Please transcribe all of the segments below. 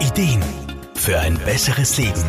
Ideen für ein besseres Leben.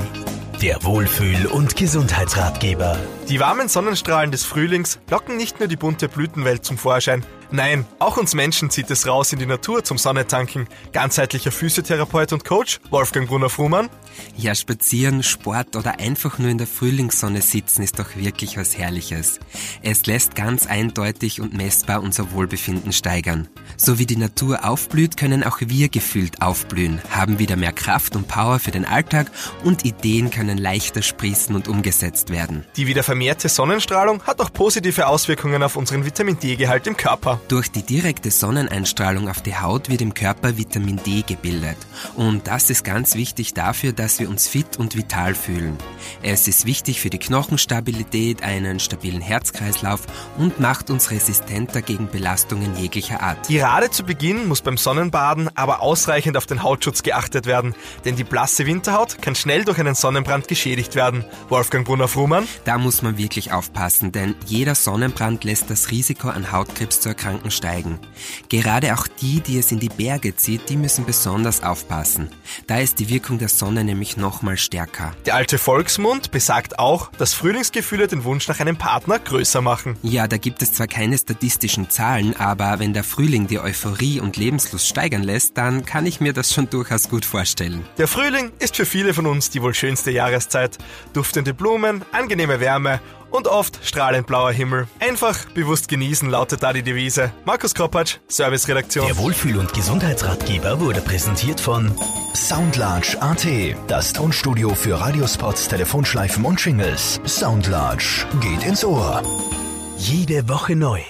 Der Wohlfühl- und Gesundheitsratgeber. Die warmen Sonnenstrahlen des Frühlings locken nicht nur die bunte Blütenwelt zum Vorschein. Nein, auch uns Menschen zieht es raus in die Natur zum Sonnetanken. Ganzheitlicher Physiotherapeut und Coach Wolfgang Brunner-Frumann. Ja, spazieren, Sport oder einfach nur in der Frühlingssonne sitzen ist doch wirklich was Herrliches. Es lässt ganz eindeutig und messbar unser Wohlbefinden steigern. So wie die Natur aufblüht, können auch wir gefühlt aufblühen, haben wieder mehr Kraft und Power für den Alltag und Ideen können leichter sprießen und umgesetzt werden. Die wieder vermehrte Sonnenstrahlung hat auch positive Auswirkungen auf unseren Vitamin D-Gehalt im Körper. Durch die direkte Sonneneinstrahlung auf die Haut wird im Körper Vitamin D gebildet. Und das ist ganz wichtig dafür, dass wir uns fit und vital fühlen. Es ist wichtig für die Knochenstabilität, einen stabilen Herzkreislauf und macht uns resistenter gegen Belastungen jeglicher Art. Gerade zu Beginn muss beim Sonnenbaden aber ausreichend auf den Hautschutz geachtet werden, denn die blasse Winterhaut kann schnell durch einen Sonnenbrand geschädigt werden. Wolfgang Brunner-Frumann? Da muss man wirklich aufpassen, denn jeder Sonnenbrand lässt das Risiko an Hautkrebs zu erkranken Kranken steigen. Gerade auch die, die es in die Berge zieht, die müssen besonders aufpassen. Da ist die Wirkung der Sonne nämlich nochmal stärker. Der alte Volksmund besagt auch, dass Frühlingsgefühle den Wunsch nach einem Partner größer machen. Ja, da gibt es zwar keine statistischen Zahlen, aber wenn der Frühling die Euphorie und Lebenslust steigern lässt, dann kann ich mir das schon durchaus gut vorstellen. Der Frühling ist für viele von uns die wohl schönste Jahreszeit. Duftende Blumen, angenehme Wärme und oft strahlend blauer Himmel. Einfach bewusst genießen lautet da die Devise. Markus Kropatsch, Serviceredaktion. Der Wohlfühl- und Gesundheitsratgeber wurde präsentiert von Soundlarge AT, das Tonstudio für Radiospots, Telefonschleifen und Shingles. Soundlarge geht ins Ohr. Jede Woche neu.